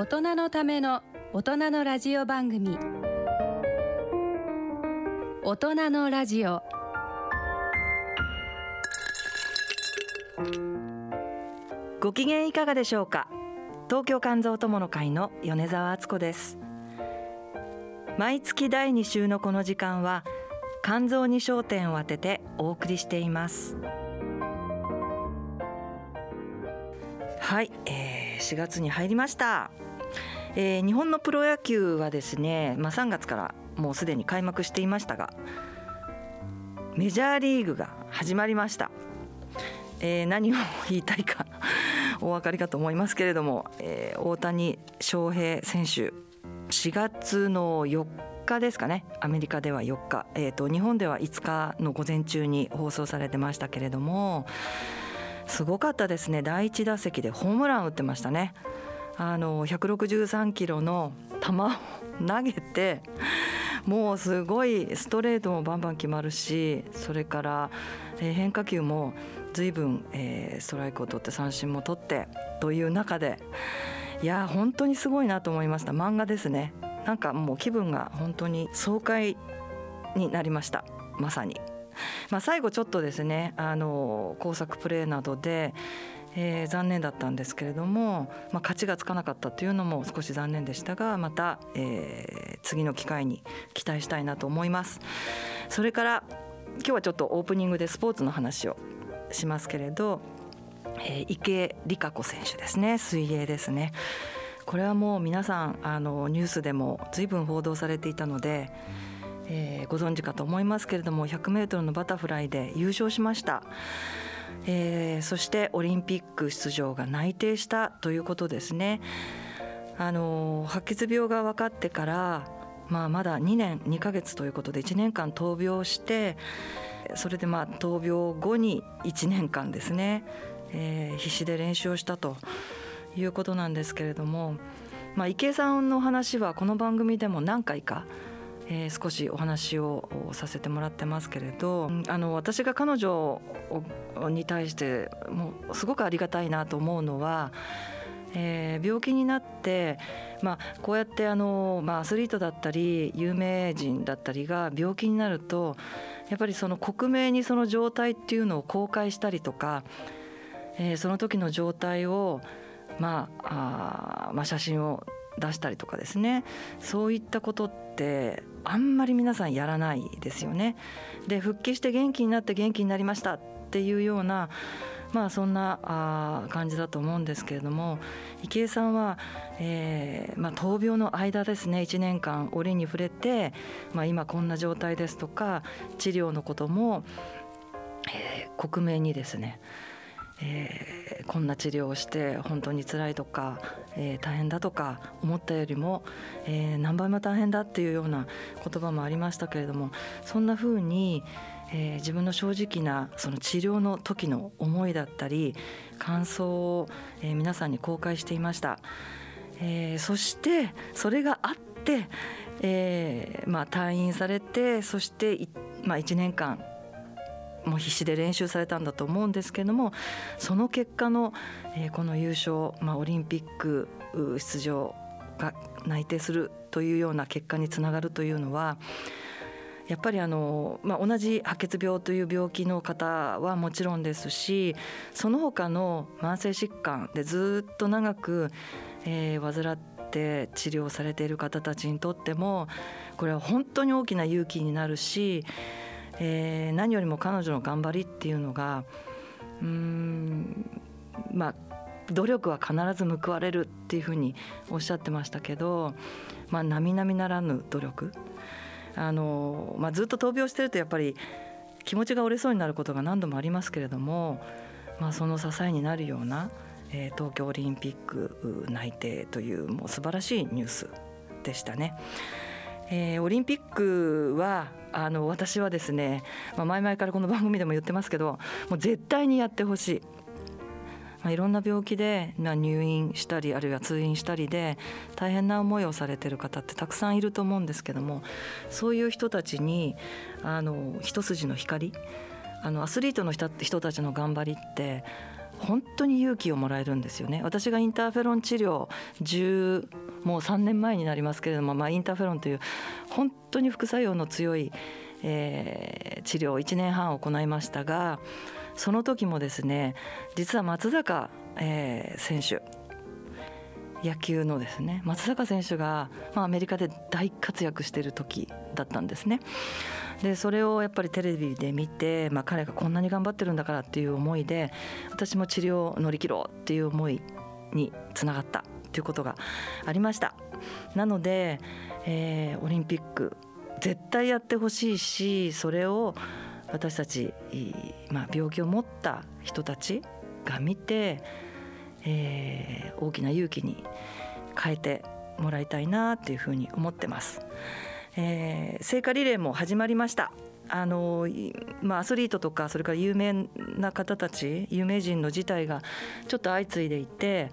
大人のための大人のラジオ番組。大人のラジオ。ご機嫌いかがでしょうか？東京肝臓友の会の米澤敦子です。毎月第2週のこの時間は肝臓に焦点を当ててお送りしています。はい、えー、4月に入りました、えー、日本のプロ野球はですね、まあ、3月からもうすでに開幕していましたがメジャーリーグが始まりました、えー、何を言いたいか お分かりかと思いますけれども、えー、大谷翔平選手4月の4日ですかねアメリカでは4日、えーと、日本では5日の午前中に放送されてましたけれどもすごかったですね。第1打席でホームラン打ってましたね。あの163キロの球を投げてもうすごいストレートもバンバン決まるしそれから変化球も随分、えー、ストライクを取って三振も取ってという中でいや本当にすごいなと思いました。漫画ですね。なんかもう気分が本当に爽快になりました。まさに。まあ、最後ちょっとですねあの工作プレーなどで、えー、残念だったんですけれども、まあ、勝ちがつかなかったというのも少し残念でしたがまた、えー、次の機会に期待したいなと思います。それから今日はちょっとオープニングでスポーツの話をしますけれど、えー、池理香子選手ですね水泳ですねこれはもう皆さんあのニュースでも随分報道されていたので、えー、ご存知かと思いますけれども 100m のバタフライで優勝しました。えー、そしてオリンピック出場が内定したということですね。あの白血病が分かってから、まあ、まだ2年2ヶ月ということで1年間闘病してそれでまあ闘病後に1年間ですね、えー、必死で練習をしたということなんですけれども、まあ、池江さんの話はこの番組でも何回かえー、少しお話をさせてもらってますけれどあの私が彼女に対してもうすごくありがたいなと思うのは、えー、病気になって、まあ、こうやってあの、まあ、アスリートだったり有名人だったりが病気になるとやっぱりその克明にその状態っていうのを公開したりとか、えー、その時の状態を、まああまあ、写真を出したりとかですね。そういったことってあんまり皆さんやらないですよね。で復帰して元気になって元気になりましたっていうようなまあそんなあ感じだと思うんですけれども池江さんは、えーまあ、闘病の間ですね1年間折に触れて、まあ、今こんな状態ですとか治療のことも、えー、克明にですねえー、こんな治療をして本当に辛いとか、えー、大変だとか思ったよりも、えー、何倍も大変だっていうような言葉もありましたけれどもそんなふうに、え、自分の正直なその治療の時の思いだったり感想を、え、皆さんに公開していました。え、そしてそれがあって、えまあ、退院されてそして、まあ、1年間もう必死で練習されたんだと思うんですけれどもその結果の、えー、この優勝、まあ、オリンピック出場が内定するというような結果につながるというのはやっぱりあの、まあ、同じ白血病という病気の方はもちろんですしその他の慢性疾患でずっと長く、えー、患って治療されている方たちにとってもこれは本当に大きな勇気になるしえー、何よりも彼女の頑張りっていうのがうんまあ努力は必ず報われるっていうふうにおっしゃってましたけど、まあ、並々ならぬ努力あの、まあ、ずっと闘病してるとやっぱり気持ちが折れそうになることが何度もありますけれども、まあ、その支えになるような、えー、東京オリンピック内定というもう素晴らしいニュースでしたね。えー、オリンピックはあの私はですね、まあ、前々からこの番組でも言ってますけどもう絶対にやってほしい。まあ、いろんな病気で、まあ、入院したりあるいは通院したりで大変な思いをされてる方ってたくさんいると思うんですけどもそういう人たちにあの一筋の光あのアスリートの人人たちの頑張りって本当に勇気をもらえるんですよね私がインターフェロン治療10もう3年前になりますけれども、まあ、インターフェロンという本当に副作用の強い、えー、治療を1年半行いましたがその時もですね実は松坂、えー、選手野球のですね松坂選手が、まあ、アメリカで大活躍している時だったんですね。でそれをやっぱりテレビで見て、まあ、彼がこんなに頑張ってるんだからっていう思いで私も治療を乗り切ろうっていう思いにつながったということがありましたなので、えー、オリンピック絶対やってほしいしそれを私たち、まあ、病気を持った人たちが見て、えー、大きな勇気に変えてもらいたいなっていうふうに思ってます。えー、聖火リレーも始まりました。あのまあ、アスリートとかそれから有名な方たち有名人の事態がちょっと相次いでいて、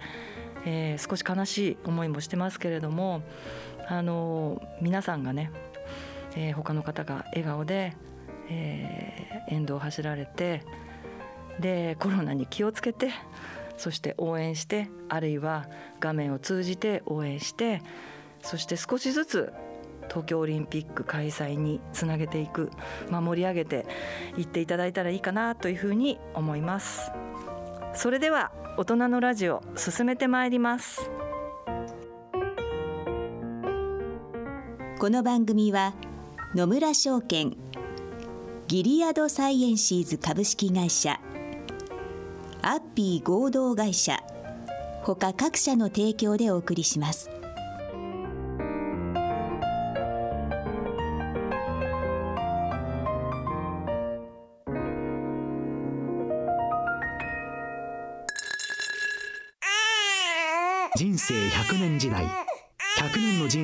えー、少し悲しい思いもしてますけれどもあの皆さんがね、えー、他の方が笑顔で、えー、沿道を走られてでコロナに気をつけてそして応援してあるいは画面を通じて応援してそして少しずつ東京オリンピック開催につなげていく、まあ、盛り上げていっていただいたらいいかなというふうに思いますそれでは大人のラジオ進めてまいりますこの番組は野村証券ギリアドサイエンシーズ株式会社アッピー合同会社他各社の提供でお送りします。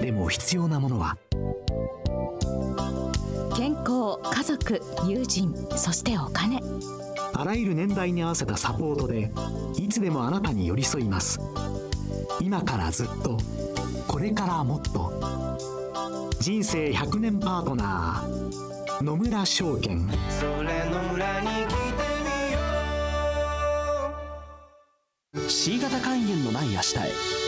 でも必要なものは。健康家族友人そしてお金。あらゆる年代に合わせたサポートでいつでもあなたに寄り添います。今からずっとこれからもっと。人生100年パートナー野村証券。それ野村に C 型肝炎のない明日へ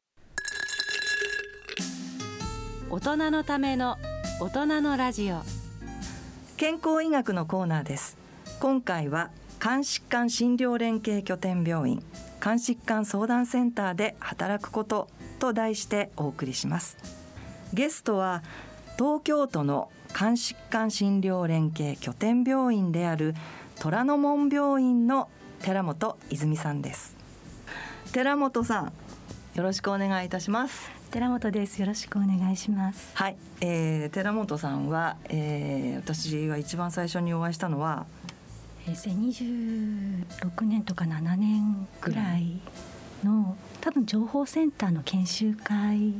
大人のための大人のラジオ。健康医学のコーナーです。今回は肝疾患診療連携拠点病院肝疾患相談センターで働くことと題してお送りします。ゲストは東京都の肝疾患診療連携拠点病院である虎ノ門病院の寺本泉さんです。寺本さんよろしくお願いいたします。寺本です。よろしくお願いします。はい、えー、寺本さんは、えー、私が一番最初にお会いしたのは平成26年とか7年ぐらいの多分情報センターの研修会じ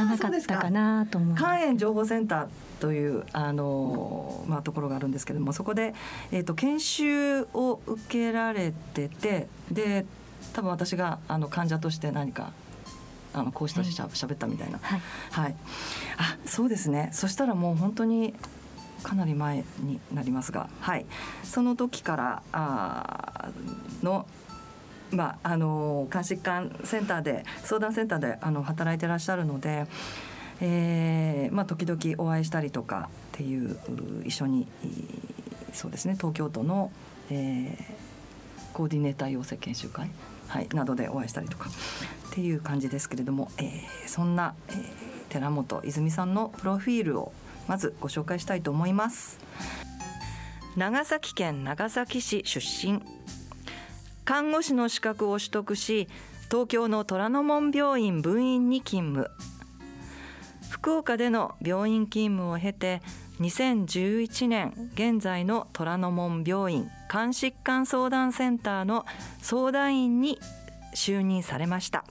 ゃなかったかなと思う肝炎情報センターというあの、まあ、ところがあるんですけれどもそこで、えーと、研修を受けられててで多分私があの患者として何かあの講師としてしゃべったみたいな、はい、はい、あそうですね。そしたらもう本当にかなり前になりますが、はい、その時からあのまあ、あの監視官センターで相談センターであの働いてらっしゃるので、えーまあ、時々お会いしたりとかっていう一緒にそうですね。東京都の、えー、コーディネーター養成研修会はい、などでお会いしたりとかっていう感じですけれども、えー、そんな、えー、寺本泉さんのプロフィールをまずご紹介したいと思います。長崎県長崎市出身。看護師の資格を取得し東京の虎ノ門病院分院に勤務。福岡での病院勤務を経て2011年現在の虎ノ門病院肝疾患相談センターの相談員に就任されました。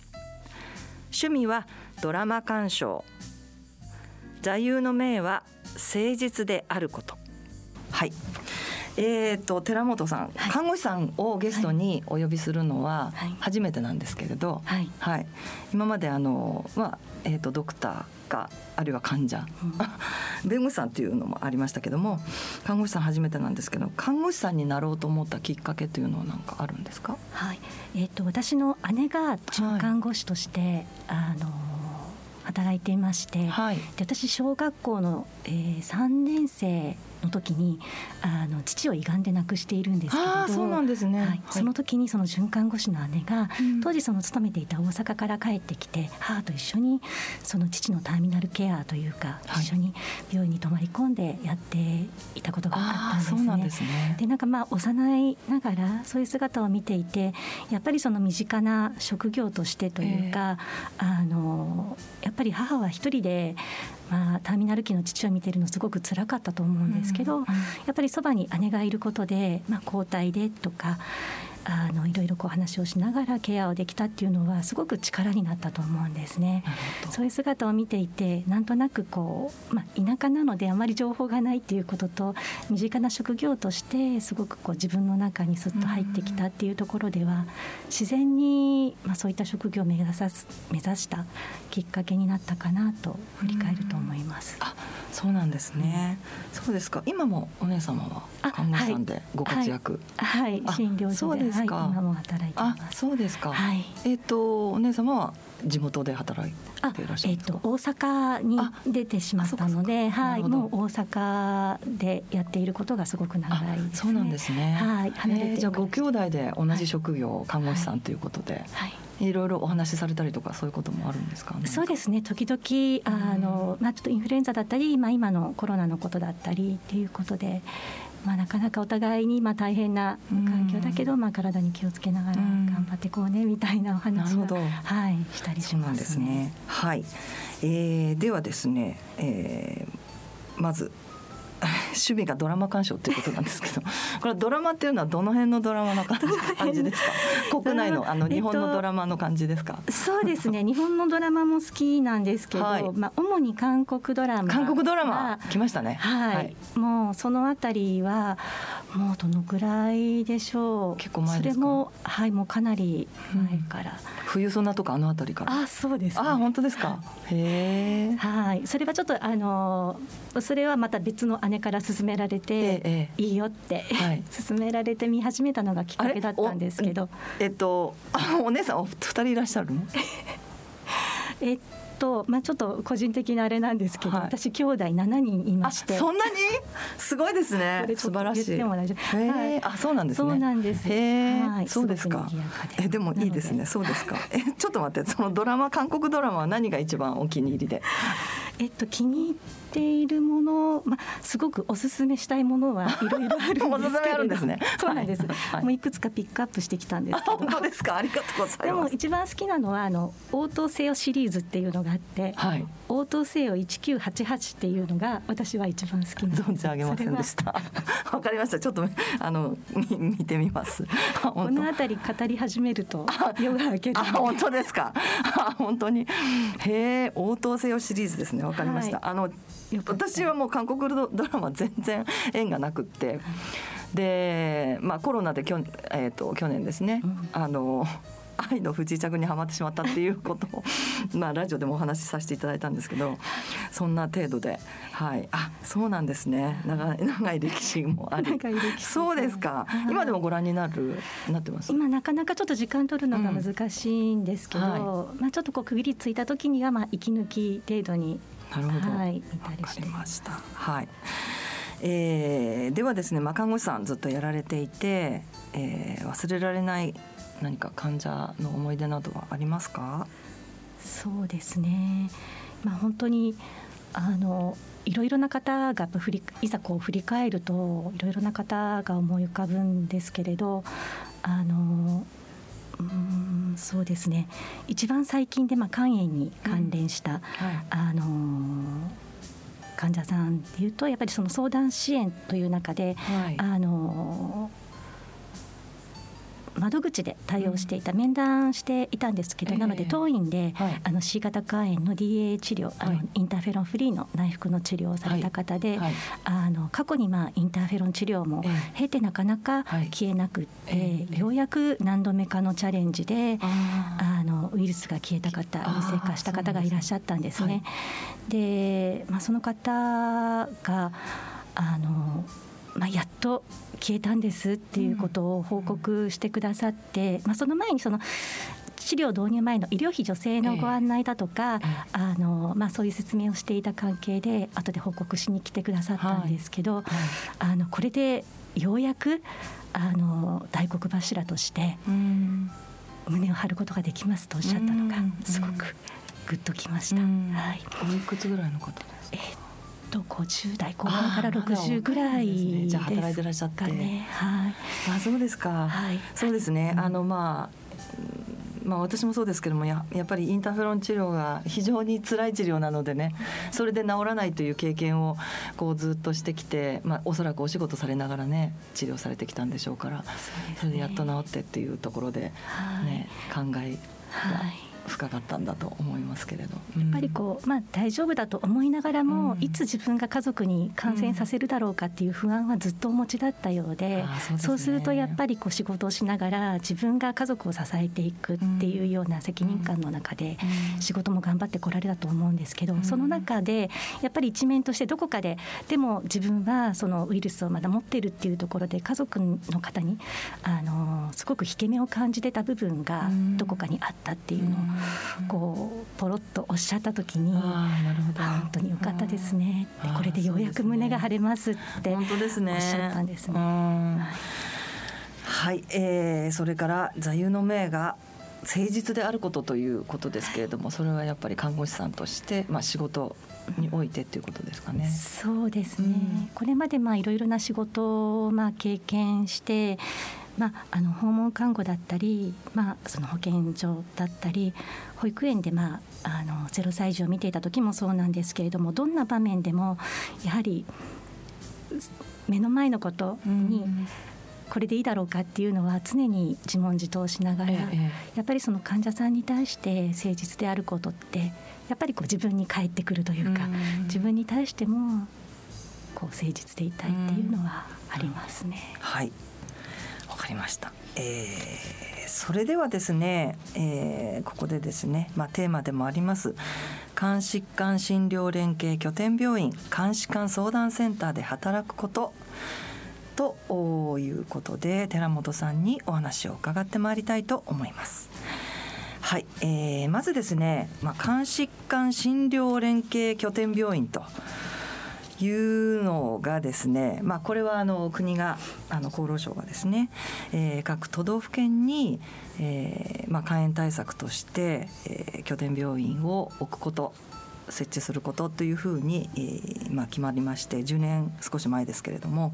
趣味はドラマ鑑賞。座右の銘は誠実であること。はい。えーと、寺本さん、はい、看護師さんをゲストにお呼びするのは初めてなんですけれど、はい、はい、今まであの、まあえーと、ドクターかあるいは患者、うん、弁護士さんっていうのもありましたけども看護師さん初めてなんですけど看護師さんになろうと思ったきっかけというのは何かあるんですか、はい。えーと、私の姉が准看護師として、はい、あの働いていまして、はい、で私小学校の、えー、3年生の時にあの父を胃がんで亡くしているんですけれどそうなんですね、はい、その時にその循環護士の姉が、うん、当時その勤めていた大阪から帰ってきて母と一緒にその父のターミナルケアというか、はい、一緒に病院に泊まり込んでやっていたことがあったんですね。で、ね、なんかまあ幼いながらそういう姿を見ていてやっぱりその身近な職業としてというか、えー、あのやっぱり母は一人でまあ、ターミナル期の父を見てるのすごく辛かったと思うんですけど、やっぱりそばに姉がいることで、まあ、交代でとかあのいろいろこう話をしながらケアをできたっていうのはすごく力になったと思うんですね。そういう姿を見ていてなんとなくこう、まあ、田舎なのであまり情報がないっていうことと身近な職業としてすごくこう自分の中にすっと入ってきたっていうところでは自然に、まあ、そういった職業を目指さす目指したきっかけになったかなと振り返ると思います。あそうなんですね。そうですか。今もお姉様は看護師さんでご活躍。はい、はい、診療所でですか、はい、今も働いてます。そうですか。はい。えっ、ー、とお姉様は地元で働いていらっしゃるえっ、ー、と大阪に出てしまったので、はい、もう大阪でやっていることがすごく長い、ね、そうなんですね。はい。離れてじゃあご兄弟で同じ職業、看護師さんということで。はいいろいろお話しされたりとかそういうこともあるんですか？そうですね時々あの、まあ、ちょっとインフルエンザだったり、まあ、今のコロナのことだったりっていうことでまあ、なかなかお互いにまあ大変な環境だけど、まあ、体に気をつけながら頑張っていこうねみたいなお話を、はい、したりしますね。ね。はい、えー、ではですね、えー、まず趣味がドラマ鑑賞っていうことなんですけど これドラマっていうのはどの辺のドラマの感じですか？国内のあの日本のドラマの感じですか、えっと、そうですね日本のドラマも好きなんですけど、はい、まあ主に韓国ドラマ韓国ドラマ？来ましたね。はい、はい、もうそのあたりはもうどのぐらいでしょう？結構前それもはいもうかなり前から、うん、冬ソナとかあのあたりから？あそうです、ね、あ本当ですか？へえ。はい。それはちょっとあのそれはまた別の姉から勧められて、ええ、いいよって、はい、勧められて見始めたのがきっかけだったんですけど。えっとお姉さんお二人いらっしゃるの？えっとまあちょっと個人的なあれなんですけど、はい、私兄弟7人いまして。そんなに？すごいですね。素晴らしい。はい、あそうなんですね。そうなんです。はい、そうですか。えでもいいですね。そうですか。えちょっと待って。そのドラマ韓国ドラマは何が一番お気に入りで？えっと気に入っているもの、まあ、すごくおすすめしたいものはいろいろあるんですけど ですね。そうなんです、はい、もういくつかピックアップしてきたんです本当ですか？ありがとうございます。でも一番好きなのはあの応答せよシリーズっていうのがあって、はい、応答せよ1988っていうのが私は一番好きな存じ上げませんでした。わかりました。ちょっとあの見てみます。このあたり語り始めると夜が明ける。あ本当ですか。本当に。へえ応答せよシリーズですね。わかりました、はい、あの私はもう韓国ドラマ全然縁がなくって。で、まあ、コロナできょ、えーと、去年ですね、うん、あの愛の不時着にはまってしまったっていうことを まあラジオでもお話しさせていただいたんですけどそんな程度ではい。あそうなんですね。長い長い歴史もあり。そうですか、今でもご覧になるなってます？今なかなかちょっと時間取るのが難しいんですけど、うんはい、まあちょっとこう区切りついた時にはまあ息抜き程度になるほど。はい、わかりました。はい。えー、ではですね、まあ、看護師さんずっとやられていて、えー、忘れられない何か患者の思い出などはありますか？そうですね、まあ、本当にあのいろいろな方が振りいざこう振り返るといろいろな方が思い浮かぶんですけれどあのうんそうですね。一番最近でまあ肝炎に関連した、うんはい、あの患者さんでいうとやっぱりその相談支援という中で、はい、あの窓口で対応していた、面談していたんですけど、なので当院で、あの C 型肝炎の DA 治療、あのインターフェロンフリーの内服の治療をされた方で、あの過去にまあインターフェロン治療も経てなかなか消えなくて、ようやく何度目かのチャレンジであのウイルスが消えた方陰性化した方がいらっしゃったんですね。で、まあ、その方があのまあ、やっと消えたんですっていうことを報告してくださって、まあ、その前にその治療導入前の医療費助成のご案内だとか、えー、あのまあ、そういう説明をしていた関係で後で報告しに来てくださったんですけど、はい。はい、あのこれでようやくあの大黒柱として胸を張ることができますとおっしゃったのがすごくグッときました。はい、おいくつぐらいの方ですか、えーと50代後半から60ぐらい、ね、じゃあ働いてらっしゃって。ねはい。あそうですか、はい、そうですね、うん、あのまあまあ、私もそうですけどもややっぱりインターフェロン治療が非常に辛い治療なのでねそれで治らないという経験をこうずっとしてきて、まあ、おそらくお仕事されながらね治療されてきたんでしょうからそれでやっと治ってっていうところで、ね、考えが深かったんだと思いますけれど、やっぱりこう、まあ、大丈夫だと思いながらも、うん、いつ自分が家族に感染させるだろうかっていう不安はずっとお持ちだったようでうん、そうするとやっぱりこう仕事をしながら自分が家族を支えていくっていうような責任感の中で仕事も頑張ってこられたと思うんですけど、うん、その中でやっぱり一面としてどこかででも自分はそのウイルスをまだ持ってるっていうところで家族の方にあのすごく引け目を感じてた部分がどこかにあったっていうのをこうポロッとおっしゃった時に、本当に良かったですね。これでようやく胸が張れますっておっしゃったんですね。はい、えー、それから座右の銘が誠実であることということですけれどもそれはやっぱり看護師さんとして、まあ、仕事においてということですかね。そうですね、うん、これまでまあいろいろな仕事をまあ経験してまあ、あの訪問看護だったり、まあ、その保健所だったり保育園で、まあ、あの0歳児を見ていた時もそうなんですけれどもどんな場面でもやはり目の前のことに、これでいいだろうかっていうのは常に自問自答しながら、やっぱりその患者さんに対して誠実であることってやっぱりこう自分に返ってくるというか、自分に対してもこう誠実でいたいっていうのはありますね。はい。わかりました。えー、それではですね、えー、ここでですね、まあ、テーマでもあります肝疾患診療連携拠点病院肝疾患相談センターで働くことということで寺本さんにお話を伺ってまいりたいと思います。はい、えー、まずですね、まあ、肝疾患診療連携拠点病院というのがですね、まあ、これはあの国があの厚労省がですね、えー、各都道府県に、えーまあ、肝炎対策として、えー、拠点病院を置くこと設置することというふうに、えーまあ、決まりまして10年少し前ですけれども。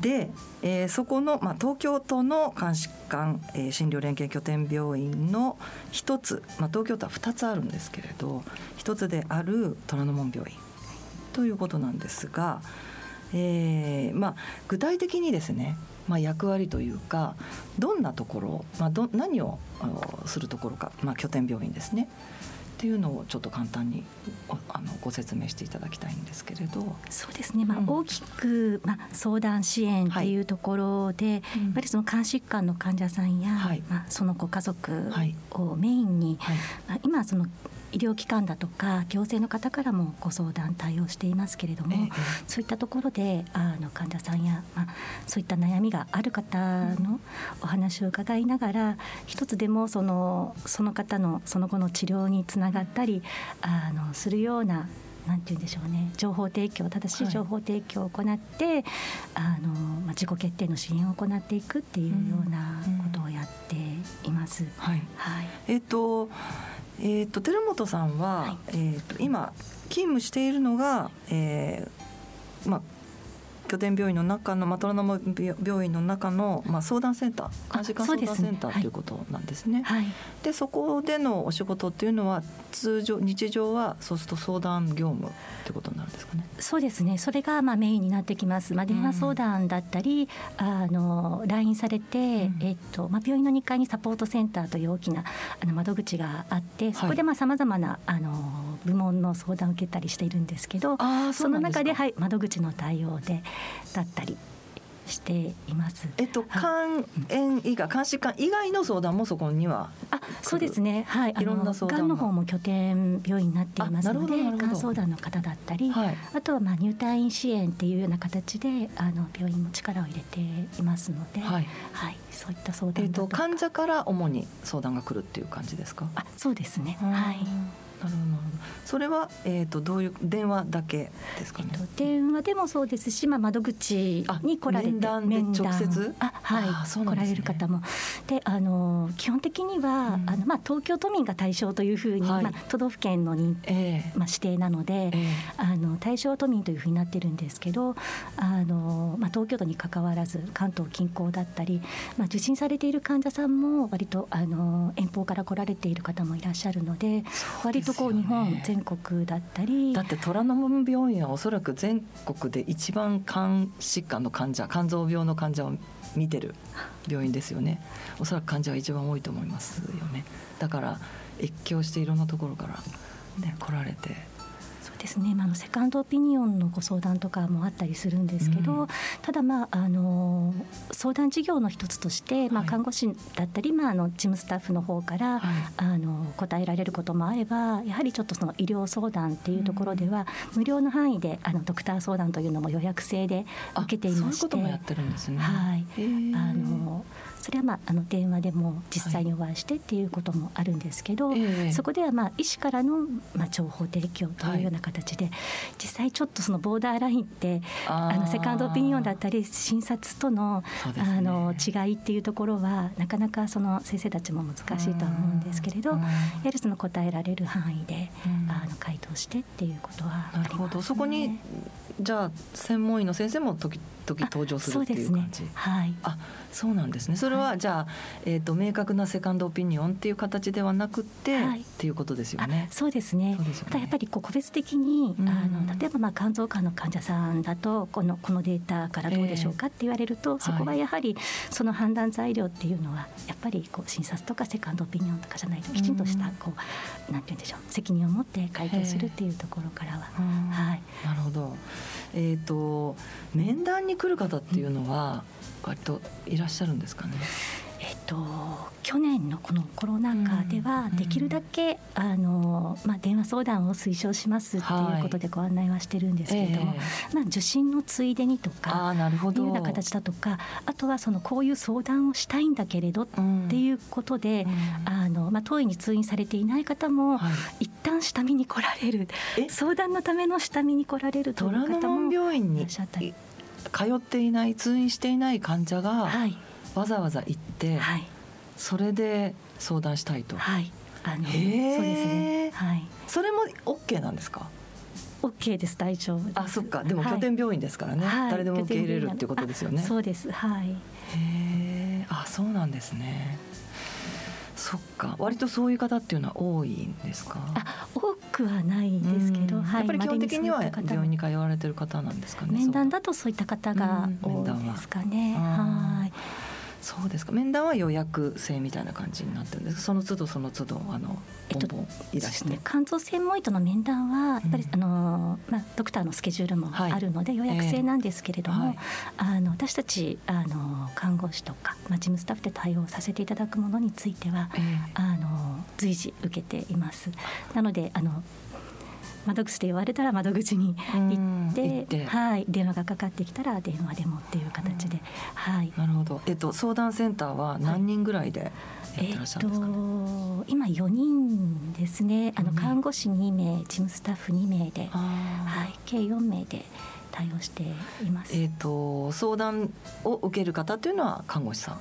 で、えー、そこの、まあ、東京都の肝疾患、えー、診療連携拠点病院の一つ、まあ、東京都は2つあるんですけれど一つである虎ノ門病院ということなんですが、えーまあ、具体的にですね、まあ、役割というかどんなところ、まあ、ど何をするところか、まあ、拠点病院ですねっていうのをちょっと簡単にあのご説明していただきたいんですけれど。そうですね、まあ、大きく、まあ、相談支援っていうところで、はい、やっぱりその肝疾患の患者さんや、はい、まあ、そのご家族をメインに、はい、まあ、今その医療機関だとか行政の方からもご相談対応していますけれども、ええ、そういったところであの患者さんや、まあ、そういった悩みがある方のお話を伺いながら、うん、一つでもそのその方のその後の治療につながったりあのするようななんて言うんでしょうね。情報提供正しい情報提供を行って、はい、あのまあ、自己決定の支援を行っていくっていうようなことをやっています。はい、はい、えっ、とえーと、寺本さんは、はい、えーと、今勤務しているのが、えーまあ、拠点病院の中の、まあ、虎ノ門病院の中の、まあ、相談センター監視官相談センターということなんですね。はい、でそこでのお仕事っていうのは通常日常はそうすると相談業務ってことになるんですかね。そうですね。それがまあメインになってきます。まあ、電話相談だったり、うん、あの来院されて、うん、えっとまあ、病院の2階にサポートセンターという大きなあの窓口があってそこでさまざ、まなあの部門の相談を受けたりしているんですけどその中で、はい、窓口の対応でだったりしています。えっと、肝炎以外、監視官以外の相談もそこには。あ、そうですね。はい、いろんな相談。の方も拠点病院になっていますので、がん相談の方だったり、はい、あとはまあ入退院支援っていうような形で、あの病院も力を入れていますので。はい、はい、そういった相談。えっと、患者から主に相談が来るっていう感じですか？あ、そうですね。はい。なるほどそれは、えーと、どういう電話だけですかね、えーと、電話でもそうですし、まあ、窓口に来られて面談で直接？あはい、ね、来られる方も。であの基本的には、うん、あのまあ、東京都民が対象というふうに、はい、まあ、都道府県のに、えー、まあ、指定なので、えー、あの対象都民というふうになってるんですけどあの、まあ、東京都にかかわらず関東近郊だったり、まあ、受診されている患者さんも割とあの遠方から来られている方もいらっしゃるので割ととこう日本全国だったり。だって虎ノ門病院はおそらく全国で一番肝疾患の患者肝臓病の患者を見てる病院ですよね。おそらく患者が一番多いと思いますよね。だから越境していろんなところから、ね、来られてですね、まあ、のセカンドオピニオンのご相談とかもあったりするんですけど、うん、ただ、まあ、あの相談事業の一つとして、まあ、看護師だったり、はい、まあ、あの事務スタッフの方から、はい、あの答えられることもあればやはりちょっとその医療相談っていうところでは、うん、無料の範囲であのドクター相談というのも予約制で受けていまして。そういうこともやってるんですね。はい、あのそれはまああの電話でも実際にお会いしてっていうこともあるんですけど、はい、そこではまあ医師からのまあ情報提供というような形で、はい、実際ちょっとそのボーダーラインってあのセカンドオピニオンだったり診察との,、あの違いっていうところはなかなかその先生たちも難しいとは思うんですけれど、やはりその答えられる範囲で、あの回答してっていうことはあります、ね、なるほど。そこにじゃあ専門医の先生も時々登場するっていう感じ。ね、はい。あ、そうなんですね。それは、はい、じゃあえっ、ー、と明確なセカンドオピニオンっていう形ではなくて、はい、っていうことですよね。そうですね。すねただやっぱりこう個別的に、うん、あの例えばまあ肝臓科の患者さんだとこのこのデータからどうでしょうかって言われると、えー、そこはやはりその判断材料っていうのはやっぱりこう診察とかセカンドオピニオンとかじゃないときちんとしたこう、うん、なんて言うんでしょう責任を持って回答するっていうところからは、はい。なるほど。えーと、面談に来る方っていうのは割といらっしゃるんですかね？えっと、去年のこのコロナ禍ではできるだけ、うん、あのまあ、電話相談を推奨しますっていうことでご案内はしてるんですけれども、はいえ。ー、まあ、受診のついでにとかいうような形だとかあとはそのこういう相談をしたいんだけれどっていうことで、うん、あのまあ、当院に通院されていない方も、はい、一旦下見に来られる相談のための下見に来られるという方もいらっしゃったり。通っていない通院していない患者が、はいわざわざ行って、はい、それで相談したいと。はい、あのそうですね。はい。それもオッケーなんですか？オッケーです大丈夫あ、そっか。でも拠点病院ですからね。はい、誰でも受け入れるっていうことですよね。そうです。はい。へえ。あ、そうなんですね。そっか。割とそういう方っていうのは多いんですか？あ、多くはないんですけど、はい、やっぱり基本的には病院に通われてる方なんですかね。面談だとそういった方が多いですかね。はい。そうですか。面談は予約制みたいな感じになってるんですその都度その都度あのボンボンいらして、えっと、肝臓専門医との面談はやっぱり、うん、あのまあ、ドクターのスケジュールもあるので、予約制なんですけれども、えーはい、あの私たちあの看護師とか、まあ、事務スタッフで対応させていただくものについては、えー、あの随時受けています。なのであの窓口で言われたら窓口に行ってはい、電話がかかってきたら電話でもっていう形で、はい、なるほど、えっと、相談センターは何人ぐらいで、えっと、今4人ですね。あの看護師2名事務スタッフ2名で、はい、計4名で対応しています。えっ、と相談を受ける方というのは看護師さ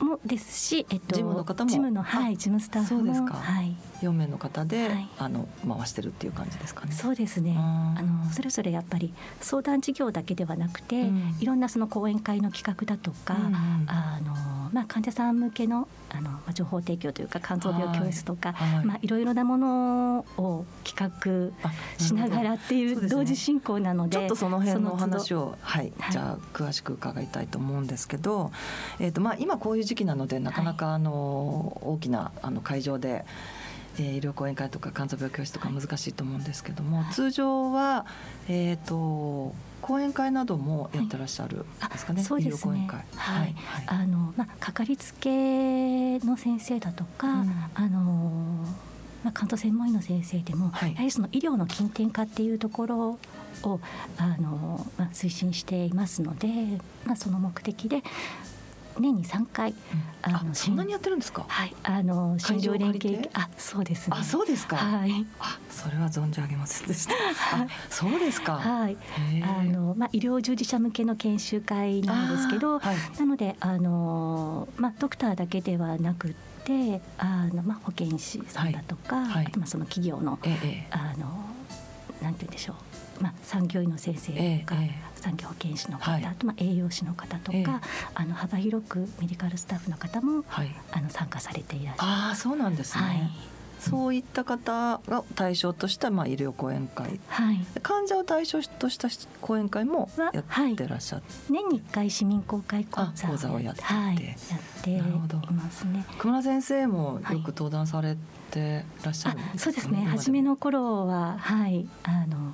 ん？もですし、えっと、事務の方も？事務のはい。事務スタッフもそうですかはい4名の方で、はい、あの回してるっていう感じですかね。そうですね。あのそれぞれやっぱり相談事業だけではなくて、うん、いろんなその講演会の企画だとか、うん、あのまあ患者さん向けのあのまあ情報提供というか肝臓病教室とか、はい、まあいろいろなものを企画しながらっていう同時進行なので、ちょっとその辺のお話をはい、じゃあ詳しく伺いたいと思うんですけど、えっ、とまあ今こういう時期なのでなかなかあの、大きなあの会場でえー、医療講演会とか肝臓病教室とか難しいと思うんですけども、はい、通常は、えーと、講演会などもやってらっしゃるですかね、はい、そうですね。はい、あのまあかかりつけの先生だとか、うん、あのまあ、肝臓専門医の先生でも、はい、やはりその医療の近典化っていうところをあの、まあ、推進していますので、まあ、その目的で年に三回、うん、あのそんなにやってるんですか？はい、あの診療連携あそうですね。あそうですか。はい。あそれは存じ上げませんでした。あ そうですか。はい。あのまあ医療従事者向けの研修会なんですけど、はい、なのであのまあドクターだけではなくてあのまあ保健師さんだとか、はい、あとまあその企業の、ええ、あのなんて言うんでしょう。まあ、産業医の先生とか、ええ、産業保健師の方、はい、あとまあ栄養士の方とか、え、あの幅広くメディカルスタッフの方も、はい、あの参加されていらっしゃる。あそうなんですね、はい、そういった方が対象としたまあ医療講演会、はい、患者を対象とした講演会もやってらっしゃって、年に1回市民公開講座講座をやって、はい、やっていますね。熊田先生もよく登壇されてらっしゃるんですか、ね、そうですね。初めの頃ははい。あの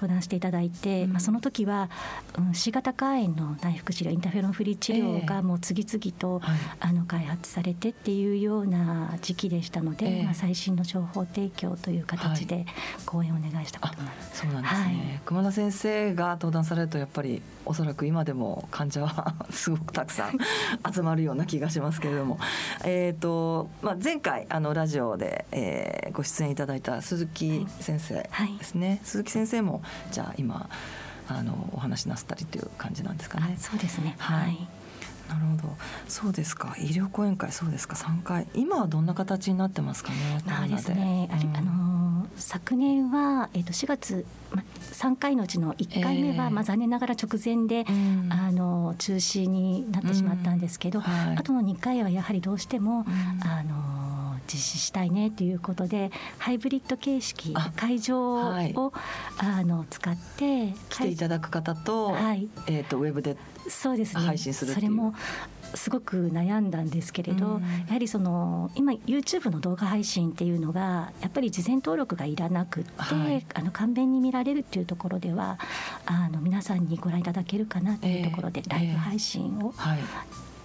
登壇していただいて、うん、まあ、その時は、うん、C 型肝炎の内服治療インターフェロンフリー治療がもう次々と、えーあの開発されてっていうような時期でしたので、えー、まあ、最新の情報提供という形で講演をお願いしたこともあります。そうなんですね、はい、熊田先生が登壇されるとやっぱりおそらく今でも患者はすごくたくさん集まるような気がしますけれどもえと、まあ、前回あのラジオで、えー、ご出演いただいた鈴木先生ですね、はい、鈴木先生もじゃあ今あのお話しなさったりという感じなんですかね。そうですね。はい。なるほど。そうですか。医療講演会そうですか。三回。今はどんな形になってますかね。ですね。うん、あの昨年はえっ、ー、と4月ま3回のうちの1回目は、えー、まあ残念ながら直前で、うん、あの中止になってしまったんですけど、うん。はい、あとの2回はやはりどうしても、あの実施したいねということでハイブリッド形式会場を、はい、あの使って来ていただく方と,、はい。えーと、ウェブでそうですね。配信するそれもすごく悩んだんですけれど、うん、やはりその今 YouTube の動画配信っていうのがやっぱり事前登録がいらなくって、はい、あの簡便に見られるっていうところではあの皆さんにご覧いただけるかなっていうところで、ライブ配信を、えー、はい、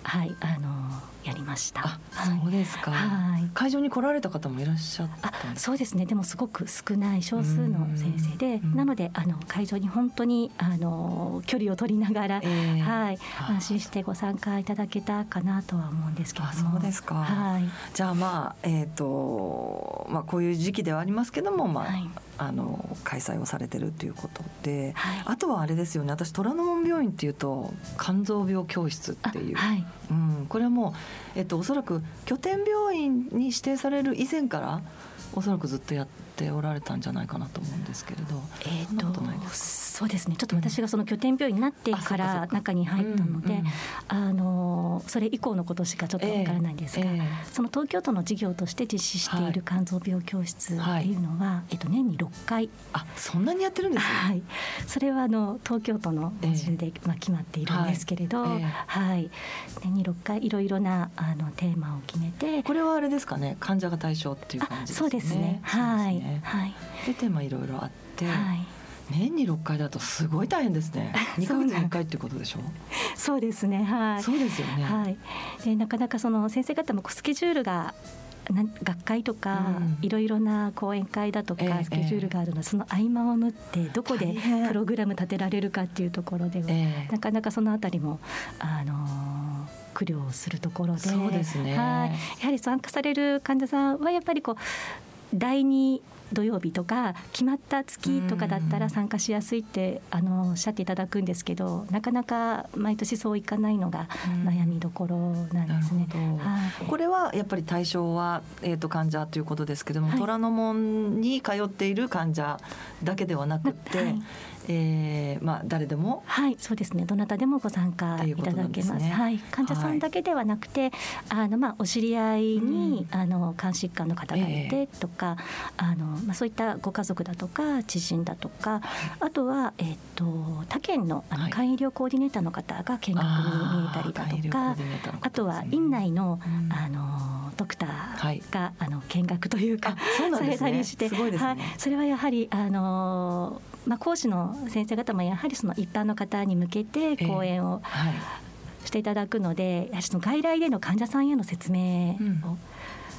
はい、あのやりました。そうですか。はい。会場に来られた方もいらっしゃったそうですね。でもすごく少ない少数の先生で、なのであの会場に本当にあの距離を取りながら、えー、はい、安心してご参加いただけたかなとは思うんですけども。そうですか。はい。じゃあまあえっ、ー、とまあこういう時期ではありますけども、まあ、はい、あの開催をされてるということで、はい、あとはあれですよね。私虎ノ門病院っていうと肝臓病教室っていう、はい、うん、これはもうえっと、おそらく拠点病院に指定される以前からおそらくずっとやっておられたんじゃないかなと思うんですけれど、えーと、とそうですね。ちょっと私がその拠点病院になってから中に入ったので、うんうん、あのそれ以降のことしかちょっとわからないんですが、えーえー、その東京都の事業として実施している肝臓病教室っていうのは、はい、えっと、年に6回。あそんなにやってるんですね、はい、それはあの東京都の基準で、まあ、決まっているんですけれど、はい、はい、年に6回いろいろなあのテーマを決めて。これはあれですかね？患者が対象っていう感じですね？そうですね。はい、ね、はい。でテーマいろいろあって、はい。年に6回だとすごい大変ですね。2ヶ月に1回ってことでしょ？う。そうですね。はい。そうですよね。はい。でなかなかその先生方もスケジュールが学会とか、いろいろな講演会だとかスケジュールがあるので、その合間を縫ってどこでプログラム立てられるかっていうところでは、なかなかそのあたりもあの苦慮するところで。そうですね。はい。やはり参加される患者さんはやっぱりこう第2土曜日とか決まった月とかだったら参加しやすいってあのおっしゃっていただくんですけどなかなか毎年そういかないのが悩みどころなんですね。はい、これはやっぱり対象は、えー、と患者ということですけども、はい、虎ノ門に通っている患者だけではなくて、はいえー、まあ誰でも？はいそうですね。どなたでもご参加いただけます、ね、はい患者さんだけではなくて、はい、あのまあお知り合いに、うん、あの肝疾患の方がいてとか、えー、あのまあそういったご家族だとか知人だとか、あとはえっ、ー、と他県のあの肝医療コーディネーターの方が見学に見えたりだとか、あとは院内の、うん、あのドクターが、はい、あの見学というかされたりして、ねね、はい、それはやはりあのまあ講師の先生方もやはりその一般の方に向けて講演をしていただくので、やはりその外来での患者さんへの説明を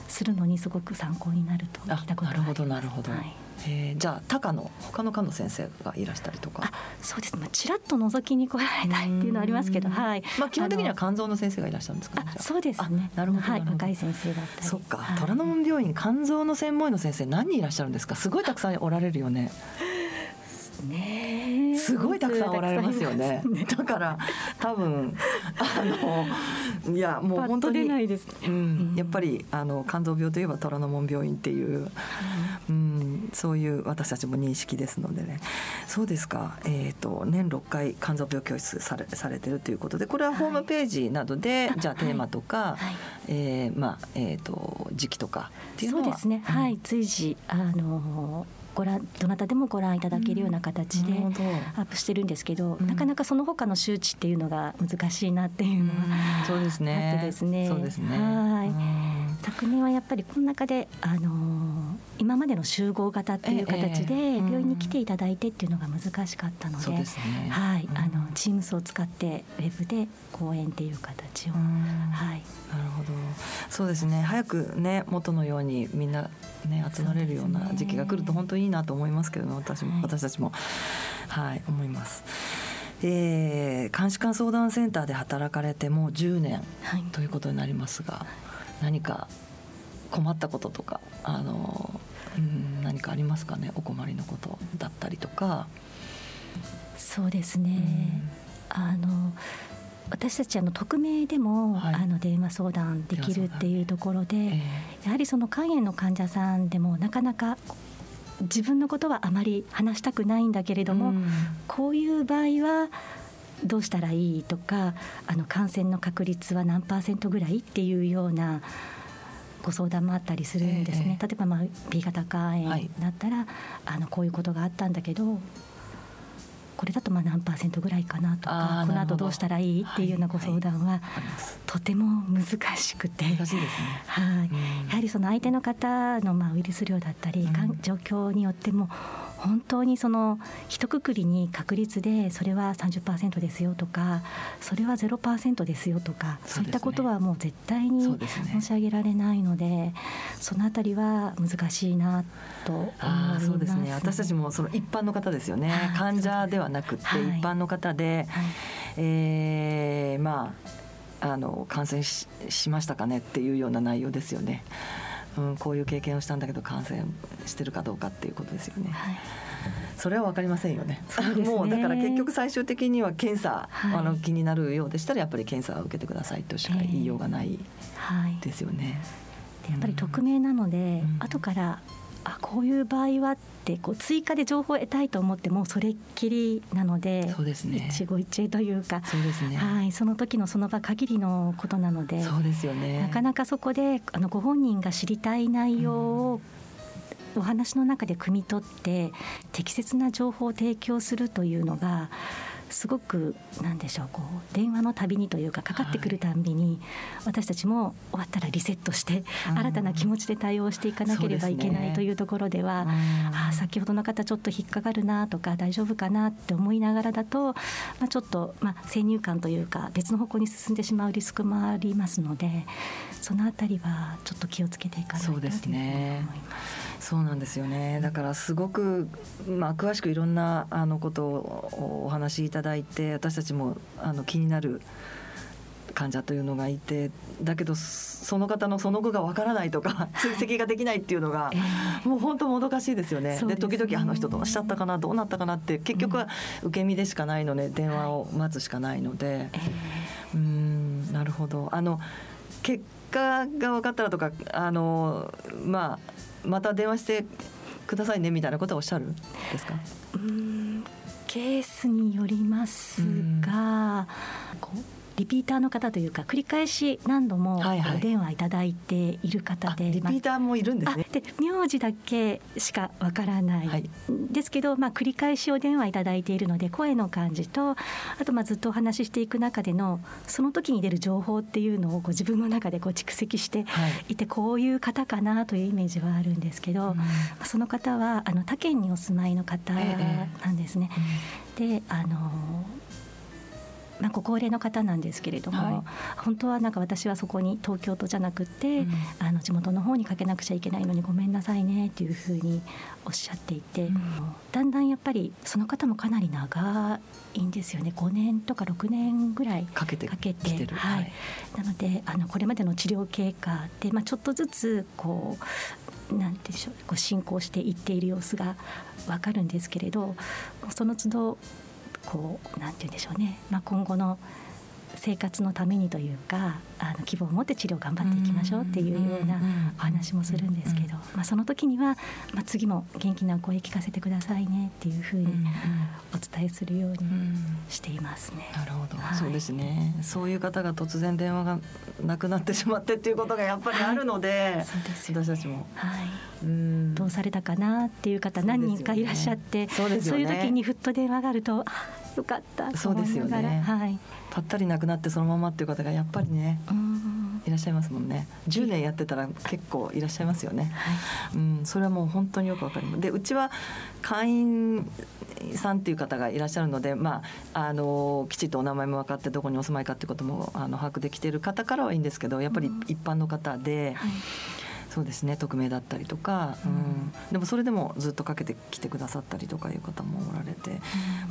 するのにすごく参考になると聞いたことがあります。なるほどなるほど、はい。えー、じゃあ高の他の科の先生がいらしたりとかそうですね。ちらっと覗きに来られたいっていうのはありますけどはい。まあ基本的には肝臓の先生がいらっしゃるんですか、ね、そうですね。なるほどはい若い先生だったり。そっか、はい、虎ノ門病院肝臓の専門医の先生何人いらっしゃるんですか？すごいたくさんおられるよねね。すごいたくさんおられますよね。だから多分あのいやもう本当に、ね、うん、やっぱりあの肝臓病といえば虎ノ門病院っていう、うん、そういう私たちも認識ですのでね。そうですか。えっ、ー、と年6回肝臓病教室されされてるということで、これはホームページなどで、はい、じゃあテーマとか、はい、えー、まあえっ、ー、と時期とかっていうのはそうですね。はい、随時あのご覧どなたでもご覧いただけるような形でアップしてるんですけど、うん、なかなかその他の周知っていうのが難しいなっていうのは、そうですね。あってですね。そうですね。はい。昨年はやっぱりこの中で、あのー、今までの集合型っていう形で病院に来ていただいてっていうのが難しかったので、ね、はい、あのチームスを使ってウェブで講演っていう形を、はい。なるほど。そうですね。早くね元のようにみんなね集まれるような時期が来ると本当にいいなと思いますけど、ね、私も、はい、私たちも。はい思います。えー、監視官相談センターで働かれてもう10年ということになりますが、何か困ったこととかあの、うん、何かありますかね？お困りのことだったりとか。そうですね、うん、あの私たちあの匿名でも、はい、あの電話相談できるっていうところで、えー、やはりその肝炎の患者さんでもなかなか自分のことはあまり話したくないんだけれども、うん、こういう場合はどうしたらいいとかあの感染の確率は何パーセントぐらいっていうようなご相談もあったりするんですね。えー、例えばまあ B 型肝炎だったら、はい、あのこういうことがあったんだけどこれだとまあ何パーセントぐらいかなとかこの後どうしたらいいっていうようなご相談は、とても難しくて、ね、はい、やはりその相手の方のまあウイルス量だったり、状況によっても本当にその一括りに確率でそれは30%ですよとかそれは0%ですよとかそう,、いったことはもう絶対に申し上げられないのでそのあたりは難しいなと思います、そうですね。私たちもその一般の方ですよね、患者ではなくて一般の方で、はい、えー、まああの感染ししましたかねっていうような内容ですよね。うん、こういう経験をしたんだけど感染してるかどうかっていうことですよね。はい、それは分かりませんよね。ねもうだから結局最終的には検査、はい、あの気になるようでしたらやっぱり検査を受けてくださいとしか言いようがないですよね。えーはい、やっぱり匿名なので、うん、後からあこういう場合はってこう追加で情報を得たいと思ってもそれっきりなのでそうですね。一期一会というかそうですね。はいその時のその場限りのことなのでそうですよね。なかなかそこであのご本人が知りたい内容を、お話の中で汲み取って適切な情報を提供するというのがすごくなんでしょうこう電話のたびにというかかかってくるたんびに、私たちも終わったらリセットして新たな気持ちで対応していかなければいけないというところでは、あ先ほどの方ちょっと引っかかるなとか大丈夫かなって思いながらだと、まあ、ちょっと、まあ、先入観というか別の方向に進んでしまうリスクもありますのでそのあたりはちょっと気をつけていかないとと思います。そうなんですよね。だからすごく、まあ、詳しくいろんなあのことをお話しいただいて私たちもあの気になる患者というのがいてだけどその方のその後がわからないとか 追跡ができないっていうのが、もう本当もどかしいですよね。で、ね、時々あの人どうしちゃったかなどうなったかなって結局は受け身でしかないので電話を待つしかないので、うんなるほど。あの結果が分かったらとかあのまあまた電話してくださいねみたいなことはおっしゃるんですか？うんケースによりますが、リピーターの方というか繰り返し何度もお電話いただいている方で、はいはい、リピーターもいるんですね。で名字だけしかわからない、はい、ですけど、まあ、繰り返しお電話いただいているので声の感じとあとまあずっとお話ししていく中でのその時に出る情報っていうのをこう自分の中でこう蓄積してい。て、こういう方かなというイメージはあるんですけど、うん、その方はあの他県にお住まいの方なんですね。ええうん、であのまあ、ご高齢の方なんですけれども、はい、本当はなんか私はそこに東京都じゃなくて、うん、あの地元の方にかけなくちゃいけないのにごめんなさいねっていうふうにおっしゃっていて、うん、だんだんやっぱりその方もかなり長いんですよね。5年とか6年ぐらいかけてかけて。はい、なのであのこれまでの治療経過で、まあ、ちょっとずつこうなんてでしょうこう進行していっている様子が分かるんですけれどその都度こうなんて言うんでしょうね、まあ、今後の生活のためにというかあの希望を持って治療頑張っていきましょうっていうようなお話もするんですけど、まあ、その時には、まあ、次も元気な声聞かせてくださいねっていうふうにお伝えするようにしていますね。なるほど、はい、そうですねそういう方が突然電話がなくなってしまってっていうことがやっぱりあるので、はい、そうですよ、ね、私たちも。はいうんどうされたかなっていう方何人かいらっしゃって、そう、ね,、いう時にふっと電話があるとよかったそうですよね、はい、ぱったりなくなってそのままっていう方がやっぱりね、いらっしゃいますもんね。10年やってたら結構いらっしゃいますよね、はい、うん、それはもう本当によくわかります。でうちは会員さんっていう方がいらっしゃるので、まあ、あのきちっとお名前も分かってどこにお住まいかっていうこともあの把握できている方からはいいんですけどやっぱり一般の方で。はいそうですね匿名だったりとか、うん、でもそれでもずっとかけてきてくださったりとかいう方もおられて、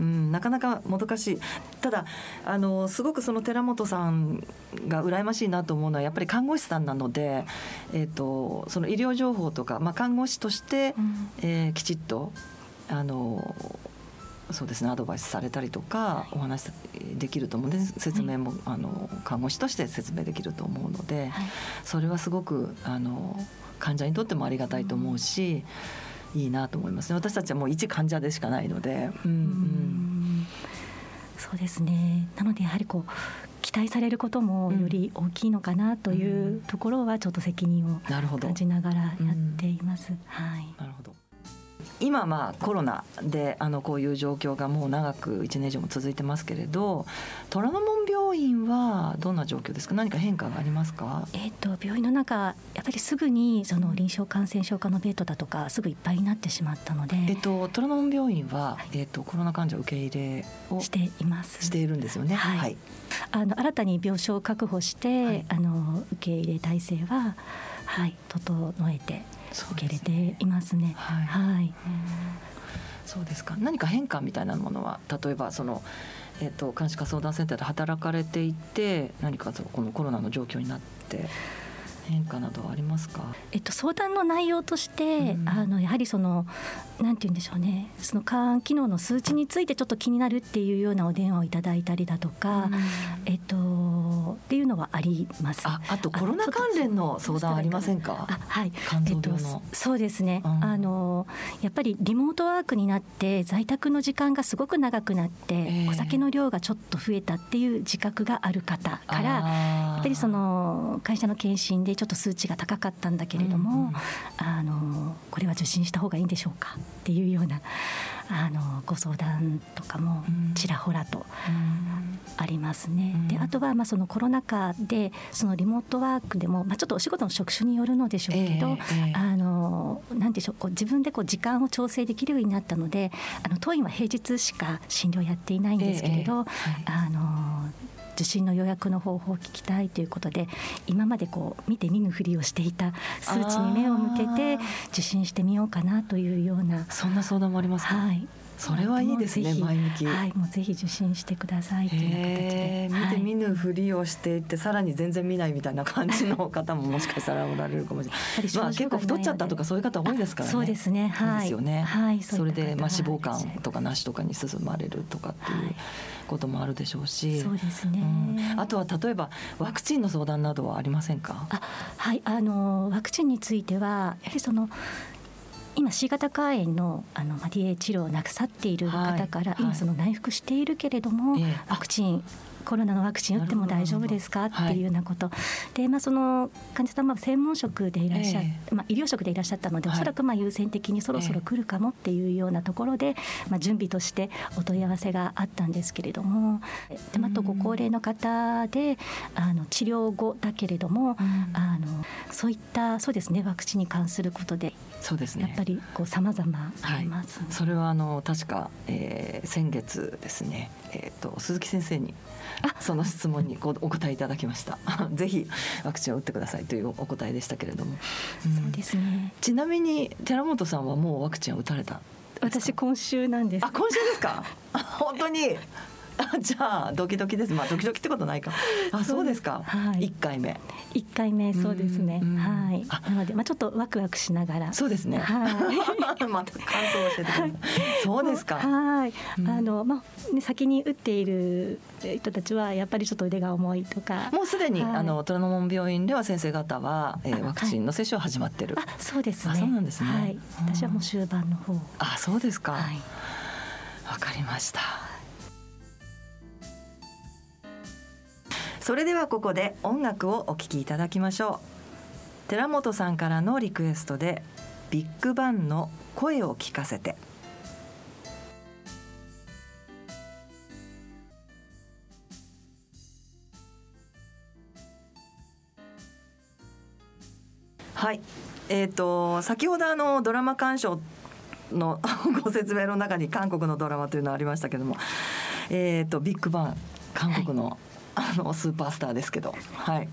うん、なかなかもどかしい。ただあのすごくその寺本さんが羨ましいなと思うのはやっぱり看護師さんなので、えーと、その医療情報とか、まあ、看護師として、うん、えー、きちっとあのそうですねアドバイスされたりとかお話できると思うので説明も、あの看護師として説明できると思うので、それはすごくあの患者にとってもありがたいと思うし、いいなと思いますね。私たちはもう一患者でしかないので。うん、うん。そうですね。なのでやはりこう期待されることもより大きいのかなというところはちょっと責任を感じながらやっています。はい、なるほど今まあコロナであのこういう状況がもう長く1年以上も続いてますけれど虎ノ門病院はどんな状況ですか？何か変化がありますか、えーと、病院の中やっぱりすぐにその臨床感染症科のベッドだとかすぐいっぱいになってしまったので、えーと、虎ノ門病院は、はい、えーと、コロナ患者受け入れをしています。しているんですよね？はい、はい、あの新たに病床を確保して、はい、あの受け入れ体制ははい整えて受け入れていますね。はい、はい、そうですか。何か変化みたいなものは例えばその、えーと、監視課相談センターで働かれていて何かこのコロナの状況になって変化などはありますか、えっと、相談の内容として、うん、あのやはりそのなんて言うんでしょうね。その肝機能の数値についてちょっと気になるっていうようなお電話をいただいたりだとか、うん、えっとっていうのはあります。ああとコロナ関連の相談ありませんか？あはい。えっと、そうですね、うん、あのやっぱりリモートワークになって在宅の時間がすごく長くなって、えー、お酒の量がちょっと増えたっていう自覚がある方からやっぱりその会社の検診でちょっと数値が高かったんだけれども、うん、あのこれは受診した方がいいんでしょうかっていうようなあのご相談とかもちらほらとありますね。であとはまあそのコロナ禍でそのリモートワークでも、まあ、ちょっとお仕事の職種によるのでしょうけど、えーえー、あのなんでしょうこう自分でこう時間を調整できるようになったのであの当院は平日しか診療やっていないんですけれど、えーはい、あの受診の予約の方法を聞きたいということで今までこう見て見ぬふりをしていた数値に目を向けて受診してみようかなというようなそんな相談もありますはい。それはいいですね前向きはいもうぜひ受診してくださいという形で。見て見ぬふりをしていって、さらに全然見ないみたいな感じの方ももしかしたらおられるかもしれない。まあ結構太っちゃったとかそういう方多いですからね。そうですね。はい。ですよね、はい、それでまあ脂肪肝とかなしとかに進まれるとかっていうこともあるでしょうし、そうですね、うん、あとは例えばワクチンの相談などはありませんか？あはいあのワクチンについてはやはりその今 C 型肝炎のあの DA 治療をなくさっている方から、はい、今その内服しているけれども、ワクチンコロナのワクチン打っても大丈夫ですか？っていうようなこと、はい、でまあ、その患者さんは専門職でいらっしゃ、えー、まあ、医療職でいらっしゃったので、はい、おそらくまあ優先的にそろそろ来るかもっていうようなところで、まあ、準備としてお問い合わせがあったんですけれども。で、まあ、とご高齢の方であの治療後だけれども、あのそういったそうですねワクチンに関することでそうですね。やっぱりこう様々あります、はい、それはあの確か、えー、先月ですね、えーと鈴木先生にその質問にお答えいただきました。ぜひワクチンを打ってくださいというお答えでしたけれども、うん、そうですね。ちなみに寺本さんはもうワクチンを打たれた私今週なんです。あ今週ですか？本当にあ じゃあドキドキです。まあドキドキってことないか。あそうですか。はい。一回目。一回目そうですね。はい。なのでまあちょっとワクワクしながら。そうですね。はい。また感想を教えてください。そうですか。はい。あのまあね先に打っている人たちはやっぱりちょっと腕が重いとか。もうすでにあの虎ノ門病院では先生方はえワクチンの接種は始まってる。あそうですね。そうなんですね。はい。私はもう終盤の方。あそうですか。はい。わかりました。それではここで音楽をお聴きいただきましょう。寺本さんからのリクエストでビッグバンの声を聞かせて。はい。えーと、先ほどあのドラマ鑑賞の ご説明の中に韓国のドラマというのありましたけども、えーと、とビッグバン韓国のあのスーパースターですけど。はい。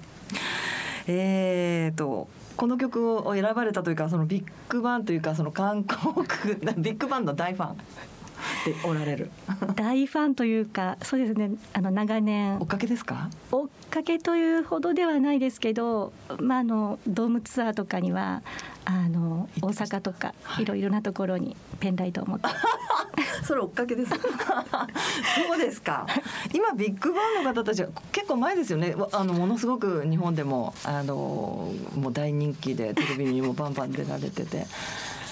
えーとこの曲を選ばれたというかそのビッグバンというかその韓国 ビッグバンの大ファン。でおられる。大ファンというかそうですね。あの長年。追っかけですか？追っかけというほどではないですけど、まあ、あのドームツアーとかにはあの大阪とか、い、ろいろなところにペンライトを持って。それ追っかけです そうですか。今ビッグバンの方たちは結構前ですよね。あのものすごく日本でもあのもう大人気でテレビにもバンバン出られてて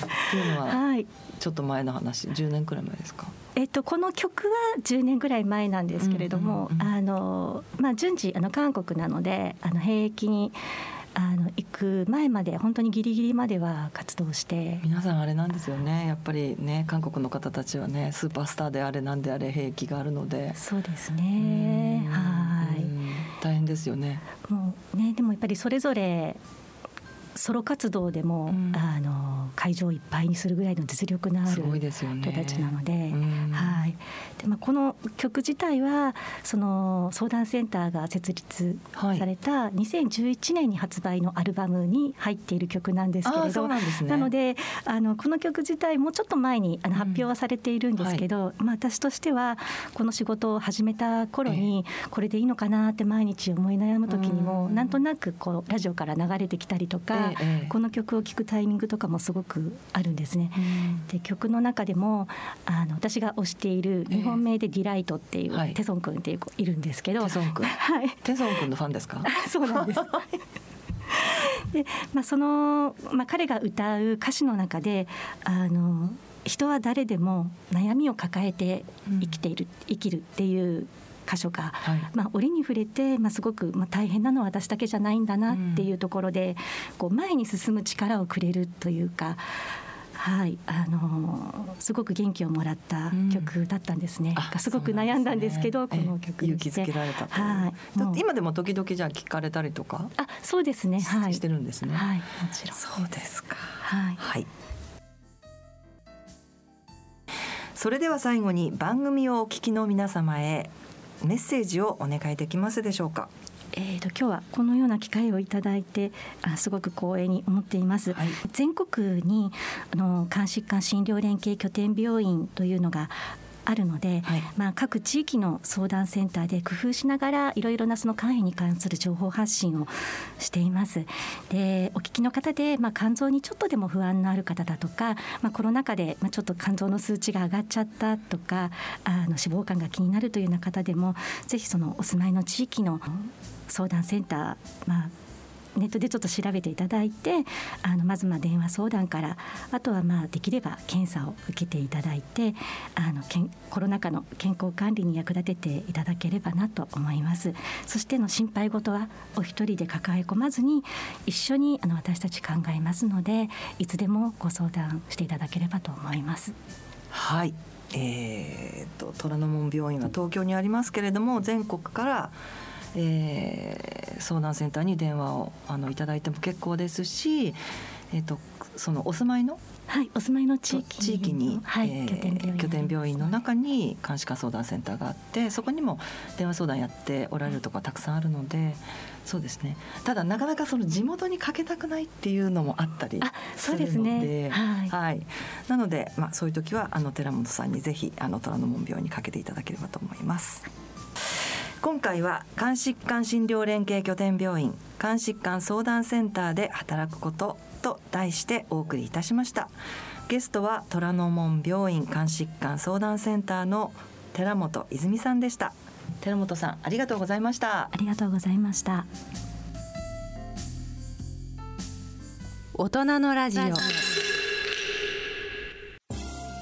っていうのは、はい、ちょっと前の話10年くらい前ですか？えっと、この曲は10年ぐらい前なんですけれども、あのまあ、順次あの韓国なのであの兵役にあの行く前まで本当にギリギリまでは活動して。皆さんあれなんですよね。やっぱりね韓国の方たちはねスーパースターであれなんであれ兵役があるので。そうですね。はい。大変ですよね。もうねでもやっぱりそれぞれソロ活動でも、うん、あの会場をいっぱいにするぐらいの実力のある人たちなので、ねうん、はいでまあ、この曲自体はその相談センターが設立された2011年に発売のアルバムに入っている曲なんですけれど、なね、なのであのこの曲自体もちょっと前にあの発表はされているんですけど、うんはい、まあ、私としてはこの仕事を始めた頃にこれでいいのかなって毎日思い悩む時にも、なんとなくこうラジオから流れてきたりとか、ええ、この曲を聴くタイミングとかもすごくあるんですね。で曲の中でもあの私が推している日本名で D-LITE っていう、え、テソン君っていう子いるんですけど、テソン君、はい、テソン君のファンですか？そうなんです。で、まあ、その、まあ、彼が歌う歌詞の中であの人は誰でも悩みを抱えて生きている、うん、生きるっていう箇所が、はい、まあ、折に触れて、まあ、すごく、まあ、大変なのは私だけじゃないんだなっていうところで、うん、こう前に進む力をくれるというか。はい、あのすごく元気をもらった曲だったんですね。うん、すごく悩んだんですけど、ね、この曲勇気づけられたはい。今でも時々じゃあ聞かれたりとか。あ、そうですね。はい。してるんですね。はい、もちろん。そうですか。はい。はい。それでは最後に番組をお聞きの皆様へメッセージをお願いできますでしょうかえーと、今日はこのような機会をいただいてあすごく光栄に思っています、はい、全国にあの肝疾患診療連携拠点病院というのがあるので、はい、まあ、各地域の相談センターで工夫しながらいろいろなその肝炎に関する情報発信をしています。でお聞きの方で、まあ、肝臓にちょっとでも不安のある方だとか、まあ、コロナ禍で、まあ、ちょっと肝臓の数値が上がっちゃったとかあの脂肪肝が気になるというような方でもぜひそのお住まいの地域の相談センター、まあ、ネットでちょっと調べていただいてあのまずま電話相談からあとはまあできれば検査を受けていただいてあのけんコロナ禍の健康管理に役立てていただければなと思います。そしての心配事はお一人で抱え込まずに一緒にあの私たち考えますのでいつでもご相談していただければと思います。はい。えーと、虎ノ門病院は東京にありますけれども全国からえー、相談センターに電話をあのいただいても結構ですし、えーと、そのお住まいの？はい、お住まいの地域地域に、はい、えー、拠点病院の中に監視課相談センターがあってそこにも電話相談やっておられるところたくさんあるのでそうですね。ただなかなかその地元にかけたくないっていうのもあったりするのでそうね、はい、はい、なので、まあ、そういう時はあの寺本さんにぜひあの虎ノ門病院にかけていただければと思います。今回は肝疾患診療連携拠点病院肝疾患相談センターで働くことと題してお送りいたしました。ゲストは虎ノ門病院肝疾患相談センターの寺本泉さんでした。寺本さんありがとうございました。ありがとうございました。大人のラジオ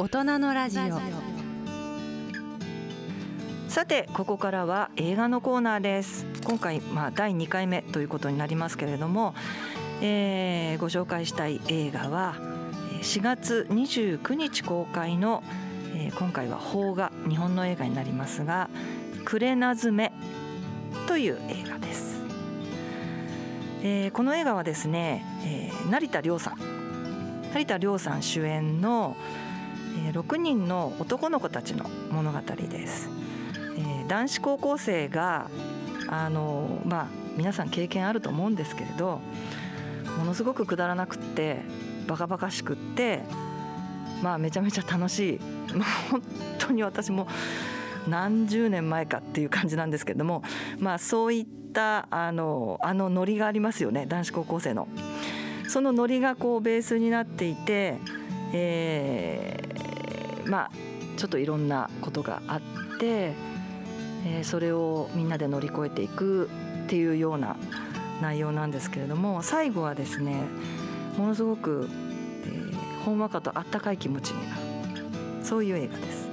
大人のラジオ。さてここからは映画のコーナーです。今回まあ第2回目ということになりますけれども、えー、ご紹介したい映画は4月29日公開の、えー、今回は邦画日本の映画になりますが「クレナズメ」という映画です、えー、この映画はですね、えー、成田凌さん。成田凌さん主演の「え、6人の男の子たちの物語です。え、男子高校生があのまあ皆さん経験あると思うんですけれどものすごくくだらなくってバカバカしくってまあめちゃめちゃ楽しい、まあ、本当に私も何十年前かっていう感じなんですけれどもまあそういったあのあのノリがありますよね男子高校生の。そのノリがこうベースになっていて、えまあちょっといろんなことがあって、えー、それをみんなで乗り越えていくっていうような内容なんですけれども最後はですねものすごく、えー、ほんわかとあったかい気持ちになるそういう映画です。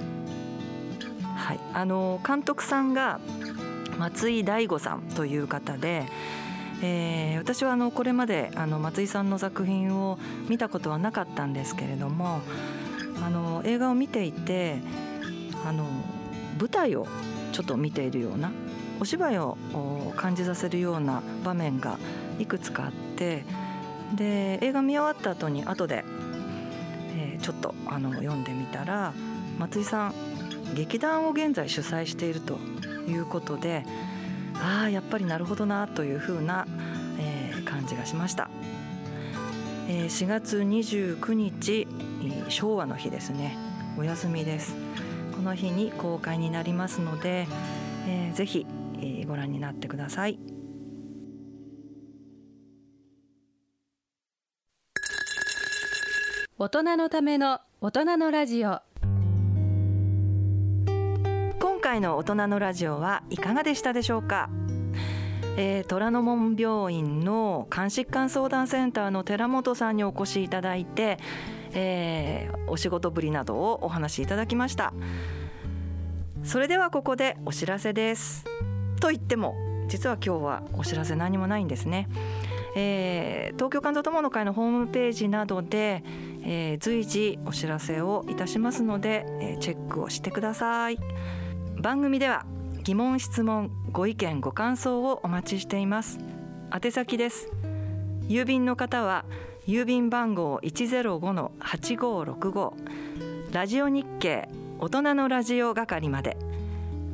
はい、あの監督さんが松井大吾さんという方で、えー、私はあのこれまであの松井さんの作品を見たことはなかったんですけれども映画を見ていてあの舞台をちょっと見ているようなお芝居を感じさせるような場面がいくつかあってで映画見終わった後に後で、えー、ちょっとあの読んでみたら松井さん劇団を現在主催しているということでああやっぱりなるほどなというふうな、えー、感じがしました。え、4月29日昭和の日ですね。お休みです。この日に公開になりますので、えー、ぜひ、えーご覧になってください。大人のための大人のラジオ。今回の大人のラジオはいかがでしたでしょうか、えー、虎ノ門病院の肝疾患相談センターの寺本さんにお越しいただいて、えーお仕事ぶりなどをお話しいただきました。それではここでお知らせです。と言っても実は今日はお知らせ何もないんですね。えー東京肝臓友の会のホームページなどで、えー随時お知らせをいたしますので、えーチェックをしてください。番組では疑問質問ご意見ご感想をお待ちしています。宛先です。郵便の方は郵便番号105-8565ラジオ日経大人のラジオ係まで。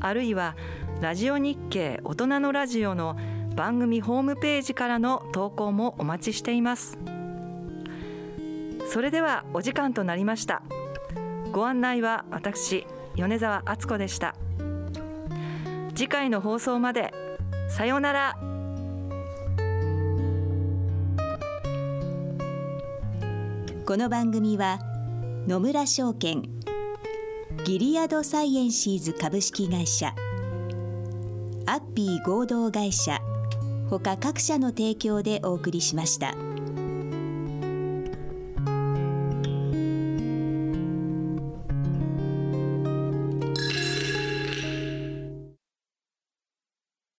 あるいはラジオ日経大人のラジオの番組ホームページからの投稿もお待ちしています。それではお時間となりました。ご案内は私米澤敦子でした。次回の放送までさようなら。この番組は野村証券ギリアドサイエンシーズ株式会社アッピー合同会社ほか各社の提供でお送りしました。